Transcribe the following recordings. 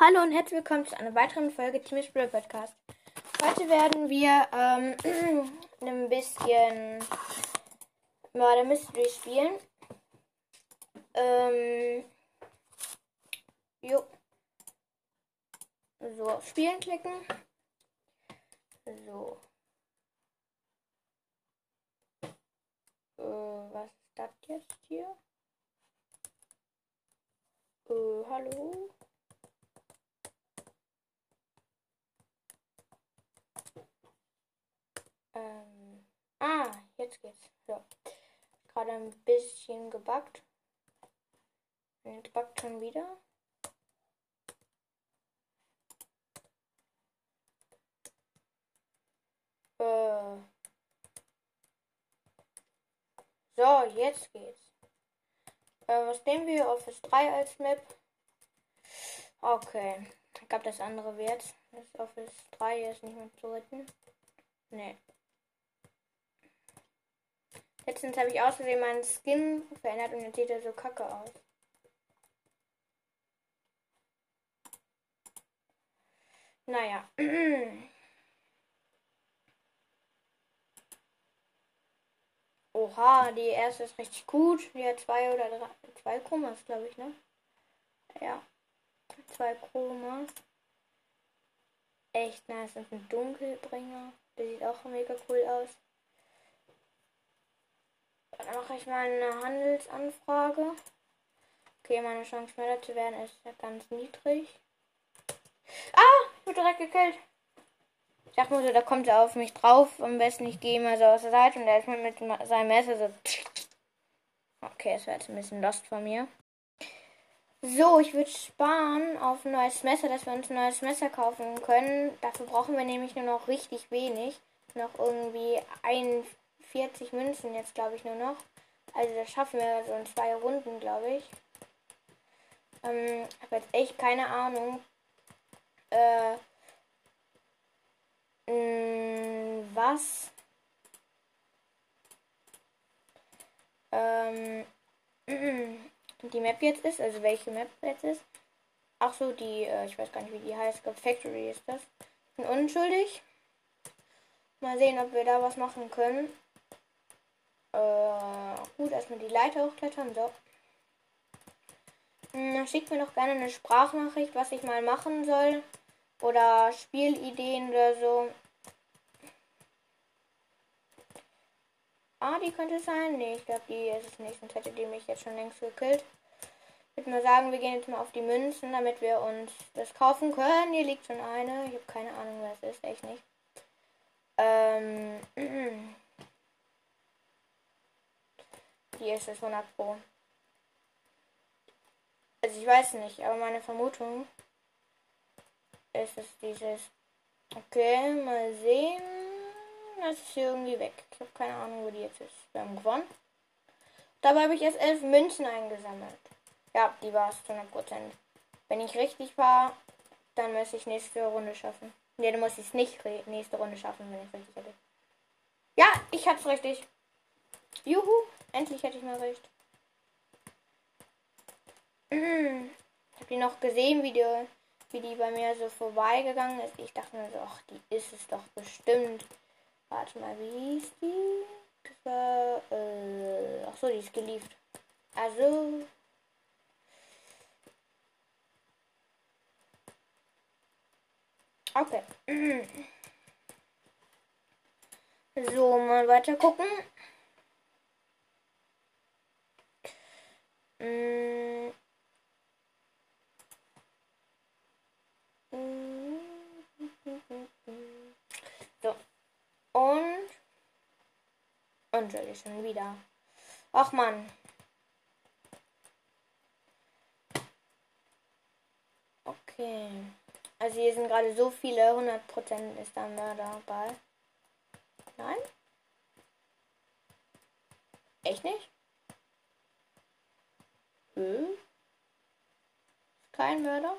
Hallo und herzlich willkommen zu einer weiteren Folge Team Spirit Podcast. Heute werden wir ähm, ein bisschen Murder Mystery spielen. Ähm, jo. So, auf Spielen klicken. So. Äh, was ist das jetzt hier? Äh, hallo? Ähm, ah, jetzt geht's. So. Gerade ein bisschen gebackt. Jetzt backt schon wieder. Äh. So, jetzt geht's. Äh, was nehmen wir? Office 3 als Map. Okay. Ich glaube, das andere wird. Das Office 3 ist nicht mehr zu retten. Nee. Letztens habe ich Versehen meinen Skin verändert und jetzt sieht er so kacke aus. Naja. Oha, die erste ist richtig gut. Die hat zwei oder drei, zwei Chromas, glaube ich, ne? Ja. Zwei Chromas. Echt nice. Und ein Dunkelbringer. Der sieht auch mega cool aus. Dann mache ich mal eine Handelsanfrage. Okay, meine Chance schneller zu werden ist ganz niedrig. Ah, ich wurde direkt gekillt. Ich dachte mir so, da kommt er auf mich drauf. Am besten ich gehe mal so aus der Seite und der ist mit, mit seinem Messer so. Okay, war jetzt ein bisschen lost von mir. So, ich würde sparen auf ein neues Messer, dass wir uns ein neues Messer kaufen können. Dafür brauchen wir nämlich nur noch richtig wenig. Noch irgendwie 41 Münzen jetzt, glaube ich, nur noch. Also das schaffen wir so in zwei Runden, glaube ich. Ähm, habe jetzt echt keine Ahnung. Äh, mh, mm, was? Ähm, die Map jetzt ist, also welche Map jetzt ist. Ach so, die, äh, ich weiß gar nicht, wie die heißt. Ich Factory ist das. Bin unschuldig. Mal sehen, ob wir da was machen können. Äh, gut, erstmal die Leiter hochklettern. So. Hm, schickt mir doch gerne eine Sprachnachricht, was ich mal machen soll. Oder Spielideen oder so. Ah, die könnte es sein. Nee, ich glaube, die ist es nicht. Sonst hätte die mich jetzt schon längst gekillt. Ich würde mal sagen, wir gehen jetzt mal auf die Münzen, damit wir uns das kaufen können. Hier liegt schon eine. Ich habe keine Ahnung, wer es ist. Echt nicht. Ähm. Die ist es 100 Pro. Also ich weiß nicht, aber meine Vermutung ist es dieses. Okay, mal sehen. Das ist hier irgendwie weg. Ich habe keine Ahnung, wo die jetzt ist. Wir haben gewonnen. Dabei habe ich erst elf Münzen eingesammelt. Ja, die war es zu 100%. Wenn ich richtig war, dann müsste ich nächste Runde schaffen. Ne, muss ich es nicht nächste Runde schaffen, wenn ich richtig hätte. Ja, ich hab's richtig. Juhu, endlich hätte ich mal recht. Ich habe die noch gesehen, wie die, wie die bei mir so vorbeigegangen ist. Ich dachte mir so, ach, die ist es doch bestimmt. Warte mal, wie hieß die? Das war, äh, ach so, die ist geliefert. Also, Okay. So, mal weiter gucken. So. Und. Und schon wieder. Ach man. Okay. Also hier sind gerade so viele, 100% ist da Mörder bei. Nein? Echt nicht? Hm? Kein Mörder?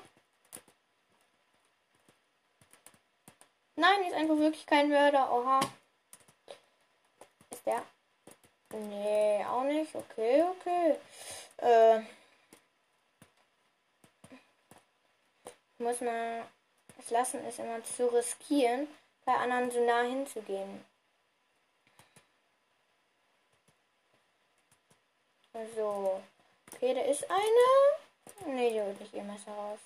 Nein, ist einfach wirklich kein Mörder. Oha. Ist der? Nee, auch nicht. Okay, okay. Äh. muss man es lassen, es immer zu riskieren, bei anderen so nah hinzugehen. So. Okay, da ist eine. Ne, die holt nicht ihr Messer raus.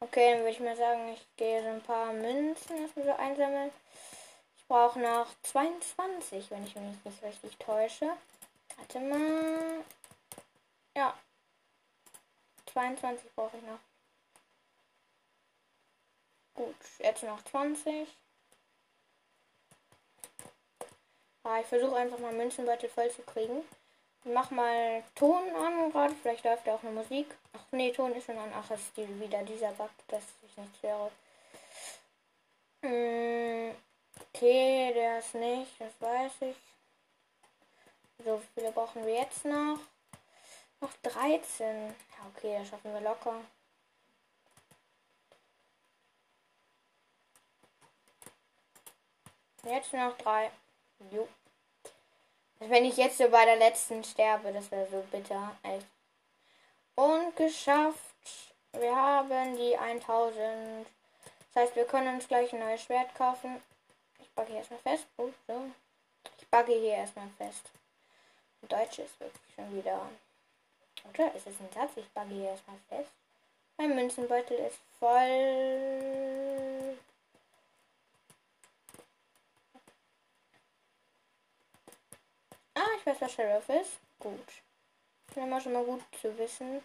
Okay, dann würde ich mal sagen, ich gehe so ein paar Münzen erstmal so einsammeln. Ich brauche noch 22, wenn ich mich nicht richtig täusche. Warte mal. Ja. 22 brauche ich noch. Gut, jetzt noch 20. Ah, ich versuche einfach mal Münzenbeutel voll zu kriegen. Mach mal Ton an gerade. Vielleicht läuft da auch eine Musik. Ach nee, Ton ist schon an. Ach, es ist die, wieder dieser Bug, dass ich nichts höre. Hm, okay, der ist nicht, das weiß ich. So, viele brauchen wir jetzt noch? Noch 13. Ja, okay, das schaffen wir locker. Jetzt noch drei. Jo. Wenn ich jetzt so bei der letzten sterbe, das wäre so bitter. Echt. Und geschafft. Wir haben die 1000. Das heißt, wir können uns gleich ein neues Schwert kaufen. Ich backe hier erstmal fest. Oh, so. Ich backe hier erstmal fest. Deutsch ist wirklich schon wieder. Oder ist es ein Satz? Ich backe hier erstmal fest. Mein Münzenbeutel ist voll. Was Sheriff ist. Gut. Ist immer schon mal gut zu wissen.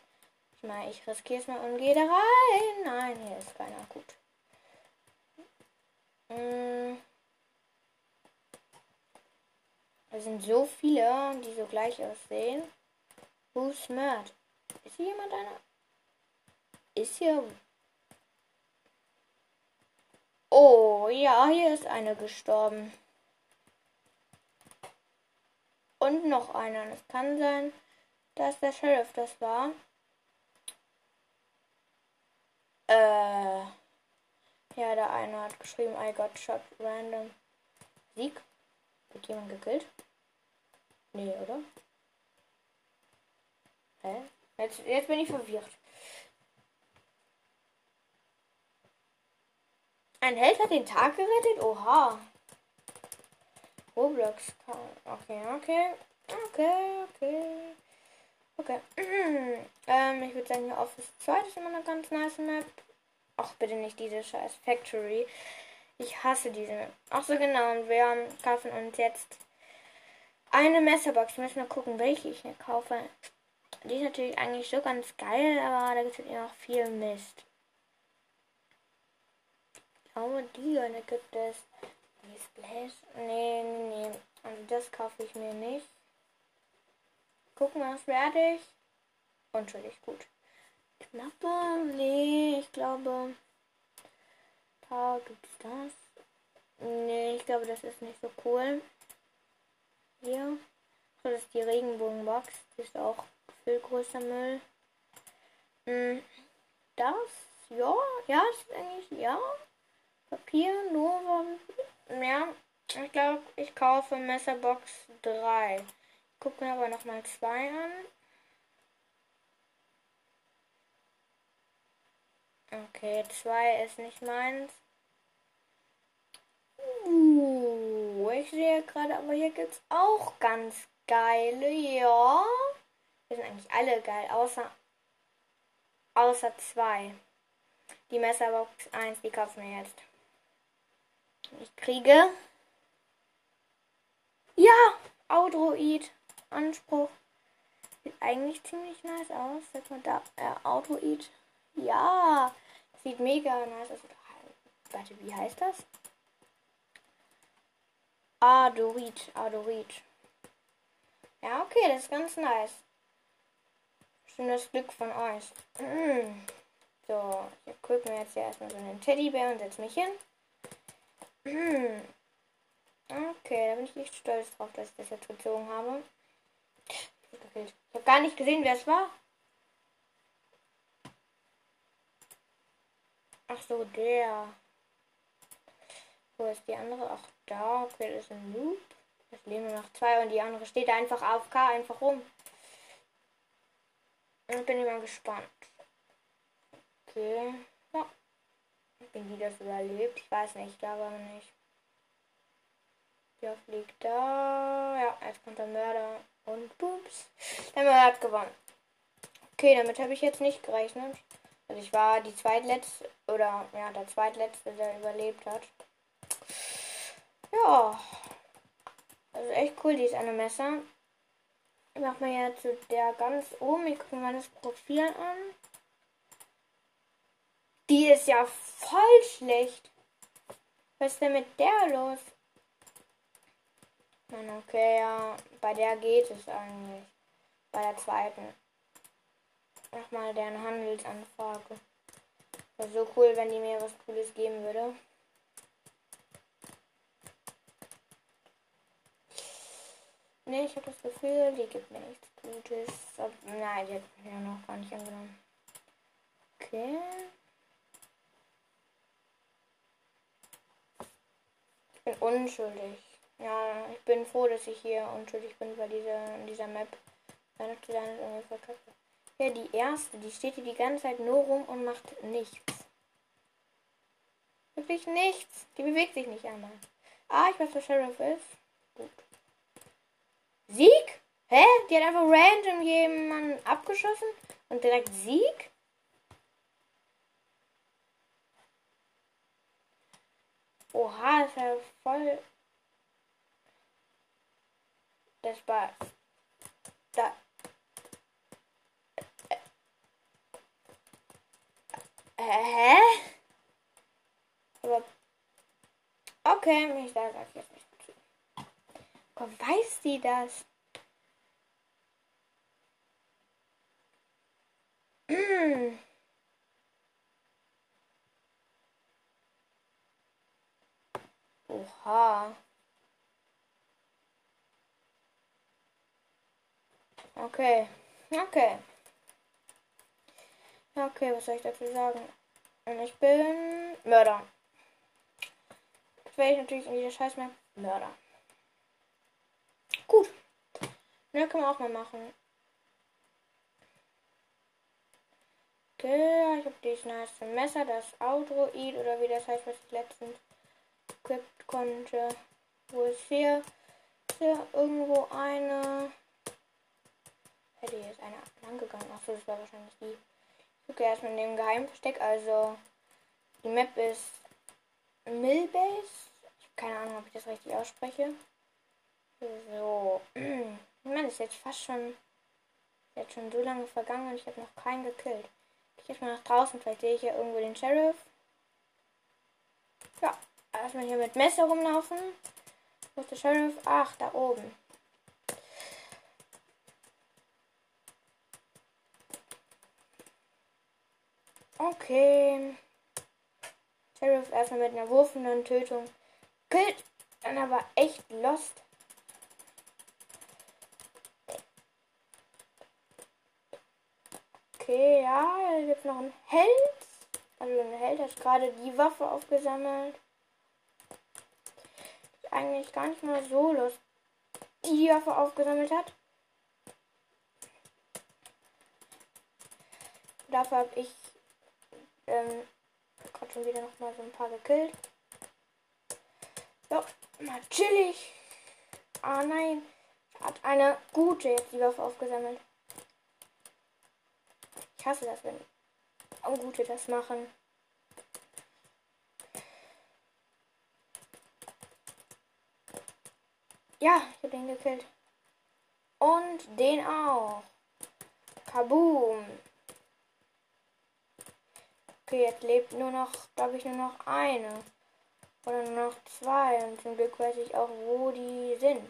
Ich meine, ich riskiere es mal und gehe da rein. Nein, hier ist keiner. Gut. Hm. Es sind so viele, die so gleich aussehen. Who's mad? Ist hier jemand einer? Ist hier. Oh, ja, hier ist eine gestorben. Und noch einer. Es kann sein, dass der Sheriff das war. Äh. Ja, der eine hat geschrieben, I got shot random. Sieg. Wird jemand gekillt? Nee, oder? Hä? Jetzt, jetzt bin ich verwirrt. Ein Held hat den Tag gerettet? Oha. Roblox. Okay, okay. Okay, okay. Okay. ähm, ich würde sagen, hier Office 2 ist immer eine ganz nice Map. Ach, bitte nicht diese scheiß Factory. Ich hasse diese Map. Ach so, genau. Und wir kaufen uns jetzt eine Messerbox. Muss mal gucken, welche ich mir kaufe. Die ist natürlich eigentlich so ganz geil, aber da gibt es ja auch viel Mist. Ich glaube, die da gibt es. Die Splash? Nee, nee, nee. Also das kaufe ich mir nicht. Gucken, was werde ich. Unschuldig, gut. Ich glaube, nee, ich glaube, da gibt es das. Nee, ich glaube, das ist nicht so cool. Hier. Das ist die Regenbogenbox. Die ist auch viel größer Müll. Hm, das, ja, ja, ist eigentlich, ja. Papier, Nova, ja, ich glaube, ich kaufe Messerbox 3. Ich gucke mir aber nochmal 2 an. Okay, 2 ist nicht meins. Uh, ich sehe gerade, aber hier gibt es auch ganz geile, ja. Die sind eigentlich alle geil, außer außer 2. Die Messerbox 1, die kaufen wir jetzt. Ich kriege. Ja, Autoid. Anspruch. Sieht eigentlich ziemlich nice aus. Sag mal da. Äh, Autoid. Ja. Sieht mega nice aus. Warte, wie heißt das? Adorit. Adorit. Ja, okay, das ist ganz nice. Schönes Glück von euch. So, ich gucke mir jetzt hier erstmal so einen Teddybär und setze mich hin. Hm. Okay, da bin ich nicht stolz drauf, dass ich das jetzt gezogen habe. Ich habe gar nicht gesehen, wer es war. Ach so, der. Wo ist die andere? Ach, da. Okay, das ist ein Loop. Es leben nur noch zwei und die andere steht einfach auf K einfach rum. Und bin ich mal gespannt. Okay. Ja. Wie die das überlebt, ich weiß nicht, ich glaube aber nicht. Der fliegt da. Ja, jetzt kommt der Mörder. Und boops. Der Mörder hat gewonnen. Okay, damit habe ich jetzt nicht gerechnet. Also ich war die zweitletzte oder ja, der zweitletzte, der überlebt hat. Ja. Also echt cool, die ist eine Messer. Ich mach mal jetzt der ganz oben. Ich gucke mal das Profil an. Die ist ja voll schlecht. Was ist denn mit der los? Okay, ja. Bei der geht es eigentlich. Bei der zweiten. Nochmal deren Handelsanfrage. Wäre so cool, wenn die mir was Cooles geben würde. Ne, ich habe das Gefühl, die gibt mir nichts Gutes. Ob, nein, die hat ja noch gar nicht angenommen. Okay. Ich bin unschuldig. Ja, ich bin froh, dass ich hier unschuldig bin, weil diese, in dieser Map. Ja, die erste, die steht hier die ganze Zeit nur rum und macht nichts. Wirklich nichts. Die bewegt sich nicht einmal. Ah, ich weiß, was Sheriff ist. Gut. Sieg? Hä? Die hat einfach random jemanden abgeschossen und direkt Sieg? Oha, ist ja voll. Das war. Da. Hä? Aber. Okay, ich sage jetzt nicht. Warum weiß sie das? Mm. Oha. Okay. Okay. Okay, was soll ich dazu sagen? Ich bin Mörder. Das werde ich natürlich in dieser Scheiß Mörder. Gut. Ja, können wir auch mal machen. Okay, ich habe dieses nice Messer, das Audroid oder wie das heißt, was ich letztens equipped konnte. Wo ist hier? Ist hier irgendwo eine. Hätte jetzt eine lang gegangen. Achso, das war wahrscheinlich die. Ich gucke erstmal in dem Geheimversteck. Also, die Map ist Millbase. Ich habe keine Ahnung, ob ich das richtig ausspreche. So. Man ist jetzt fast schon. Jetzt schon so lange vergangen und ich habe noch keinen gekillt. Ich gehe mal nach draußen, vielleicht sehe ich ja irgendwo den Sheriff. Erstmal hier mit Messer rumlaufen. Wo ist der Sheriff? Ach, da oben. Okay. Sheriff erstmal mit einer wurfenden Tötung. Killt dann aber echt lost. Okay, ja, gibt noch ein Held. Also ein Held hat gerade die Waffe aufgesammelt. Eigentlich gar nicht mal so los. Die Waffe aufgesammelt hat. Dafür habe ich ähm, gerade schon wieder noch mal so ein paar gekillt. So, chillig. Ah nein. Hat eine gute jetzt die Waffe aufgesammelt. Ich hasse das, wenn Gute das machen. Ja, ich habe den gekillt. Und den auch. Kaboom. Okay, jetzt lebt nur noch, glaube ich, nur noch eine. Oder nur noch zwei. Und zum Glück weiß ich auch, wo die sind.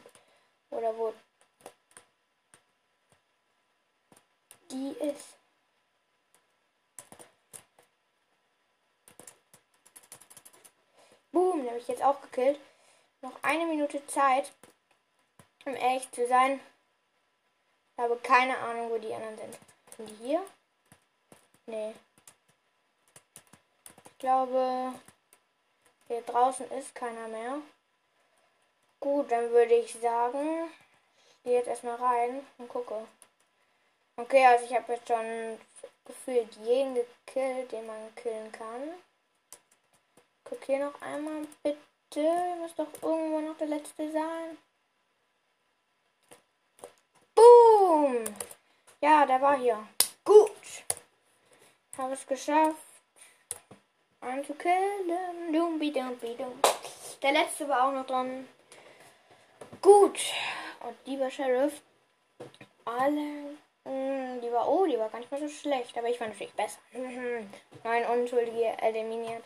Oder wo die ist. Boom, den habe ich jetzt auch gekillt. Noch eine Minute Zeit, um ehrlich zu sein. Ich habe keine Ahnung, wo die anderen sind. Sind die hier? Nee. Ich glaube, hier draußen ist keiner mehr. Gut, dann würde ich sagen, ich gehe jetzt erstmal rein und gucke. Okay, also ich habe jetzt schon gefühlt jeden gekillt, den man killen kann. Guck hier noch einmal, bitte. Muss doch irgendwo noch der letzte sein. Boom! Ja, der war hier. Gut. Habe es geschafft. Einen zu killen. Dumbi, dumbi, dum. Der letzte war auch noch dran. Gut. Und die war Sheriff. Alle. Mh, die war, oh, die war gar nicht mehr so schlecht, aber ich fand natürlich besser. Neun Unschuldige eliminiert.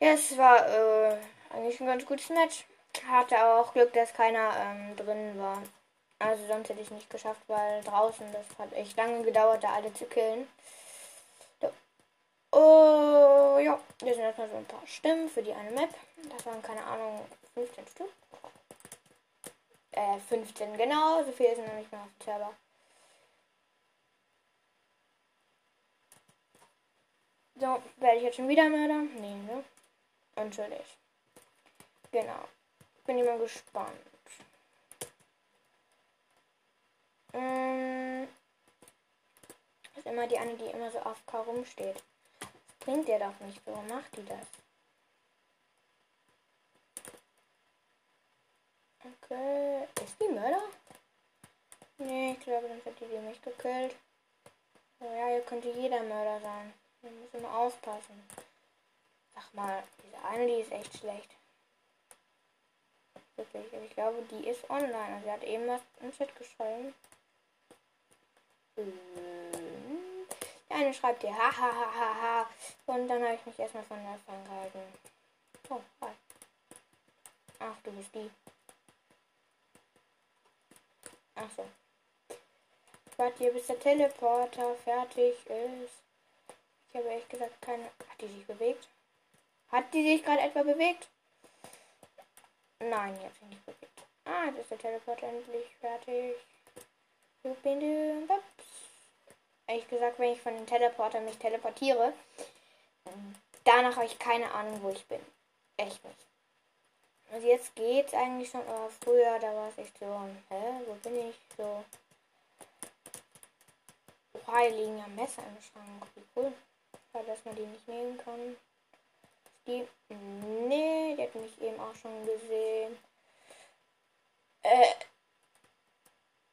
Ja, es war äh, eigentlich ein ganz gutes Match. Hatte auch Glück, dass keiner ähm, drin war. Also sonst hätte ich nicht geschafft, weil draußen, das hat echt lange gedauert, da alle zu killen. So. Oh, ja, hier sind erstmal so ein paar Stimmen für die eine Map. Das waren, keine Ahnung, 15 Stück. Äh, 15, genau, so viel sind nämlich mehr auf dem Server. So, werde ich jetzt schon wieder Mörder? Nee, ne? Natürlich. Genau. Bin mal gespannt. Ähm, ist immer die eine, die immer so auf K rumsteht. Das bringt der doch nicht. Warum macht die das? Okay. Ist die Mörder? Nee, ich glaube, dann hat die mich gekillt. Oh ja, hier könnte jeder Mörder sein. Wir müssen immer aufpassen. Sag mal, diese eine, die ist echt schlecht. Wirklich, ich glaube, die ist online. Also sie hat eben was im Chat geschrieben. Der eine schreibt dir ha. Und dann habe ich mich erstmal von der Fang gehalten. Oh, hi. Ach, du bist die. Ach so. Warte hier, bis der Teleporter fertig ist. Ich habe ehrlich gesagt keine. Hat die sich bewegt? Hat die sich gerade etwa bewegt? Nein, die nicht bewegt. Ah, jetzt ist der Teleporter endlich fertig. Ehrlich gesagt, wenn ich von dem Teleporter mich teleportiere, danach habe ich keine Ahnung, wo ich bin. Echt nicht. Also jetzt geht's eigentlich schon, aber früher, da war es echt so, hä, wo bin ich? So. Oha, hier liegen ja Messer im Schrank. Wie cool. Schade, dass man die nicht nehmen kann. Die. Nee, die hat mich eben auch schon gesehen. Äh.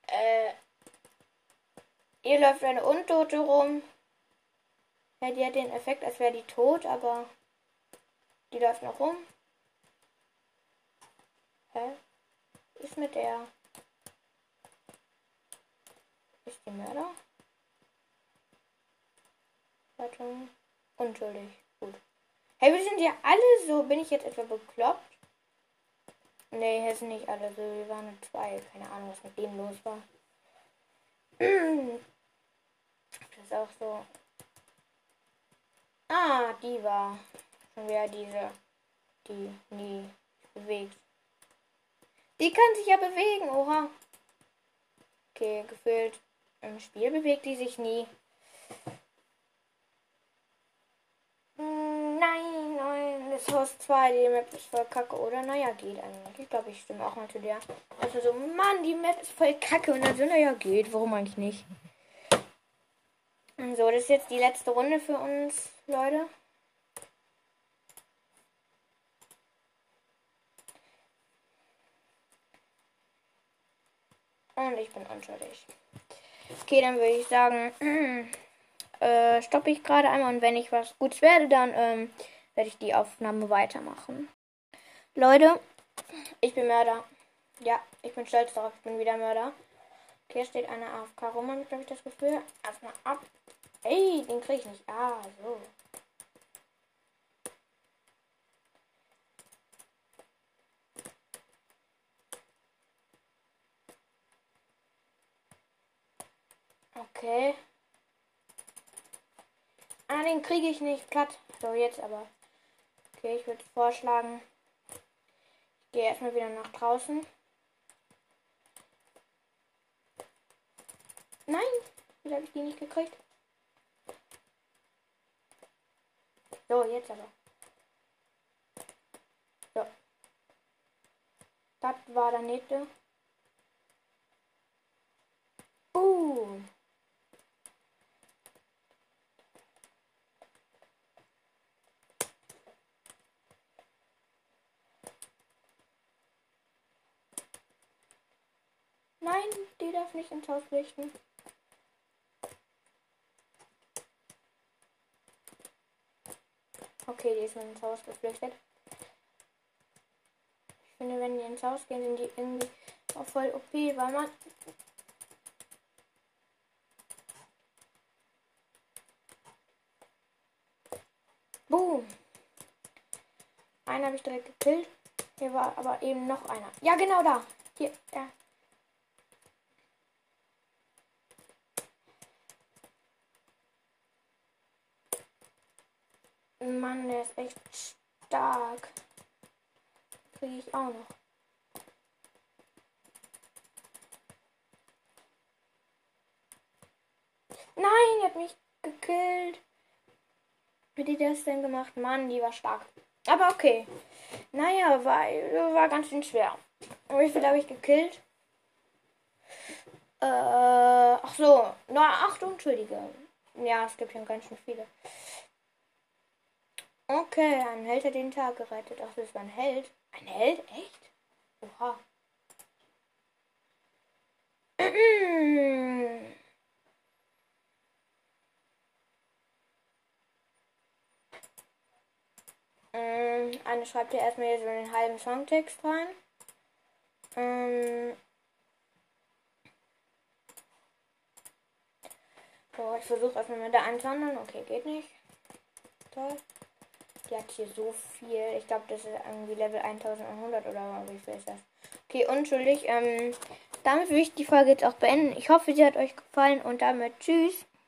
Äh. Hier läuft eine Untote rum. Ja, die hat den Effekt, als wäre die tot, aber die läuft noch rum. Hä? Ist mit der. Ist die Mörder? Warte. Unschuldig. Gut. Hey, wir sind ja alle so. Bin ich jetzt etwa bekloppt? Nee, hier sind nicht alle so. Wir waren nur zwei. Keine Ahnung, was mit denen los war. Das ist auch so. Ah, die war schon wieder diese, die nie bewegt. Die kann sich ja bewegen, oha. Okay, gefühlt im Spiel bewegt die sich nie. Hm, nein, nein, das Haus 2, die Map ist voll kacke, oder? Naja, geht eigentlich. Ich glaube, ich stimme auch mal zu dir. Also so, Mann, die Map ist voll kacke. Und dann so, naja, geht. Warum eigentlich nicht? So, das ist jetzt die letzte Runde für uns, Leute. Und ich bin unschuldig. Okay, dann würde ich sagen, äh, stoppe ich gerade einmal und wenn ich was Gutes werde, dann ähm, werde ich die Aufnahme weitermachen. Leute, ich bin Mörder. Ja, ich bin stolz darauf, ich bin wieder Mörder. Hier steht eine AFK rum, habe ich das Gefühl. Erstmal ab. Ey, den kriege ich nicht. Ah, so. Okay. Ah, den kriege ich nicht platt. So, jetzt aber. Okay, ich würde vorschlagen, ich gehe erstmal wieder nach draußen. Nein, wie habe ich die nicht gekriegt? So, jetzt aber. So. Das war der nächste. Boom. Nein, die darf nicht ins Haus richten. Okay, die ist ins Haus geflüchtet. Ich finde, wenn die ins Haus gehen, sind die irgendwie auch voll OP, weil man. Boom. Einen habe ich direkt gekillt. Hier war aber eben noch einer. Ja, genau da. Hier, ja. Mann, der ist echt stark. Kriege ich auch noch. Nein, die hat mich gekillt. Wie die das denn gemacht? Mann, die war stark. Aber okay. Naja, war, war ganz schön schwer. Wie viel habe ich gekillt? Äh, ach so, nur acht Unschuldige. Ja, es gibt schon ganz schön viele. Okay, ein Held hat den Tag gerettet. Ach, das war ein Held. Ein Held? Echt? Oha. Ähm, eine schreibt hier erstmal hier so einen halben Songtext rein. Ähm, so, ich versuche erstmal mit der einzuhandeln. Okay, geht nicht. Toll. Die hat hier so viel. Ich glaube, das ist irgendwie Level 1100 oder wie viel ist das? Okay, unschuldig. Ähm, damit würde ich die Folge jetzt auch beenden. Ich hoffe, sie hat euch gefallen und damit tschüss.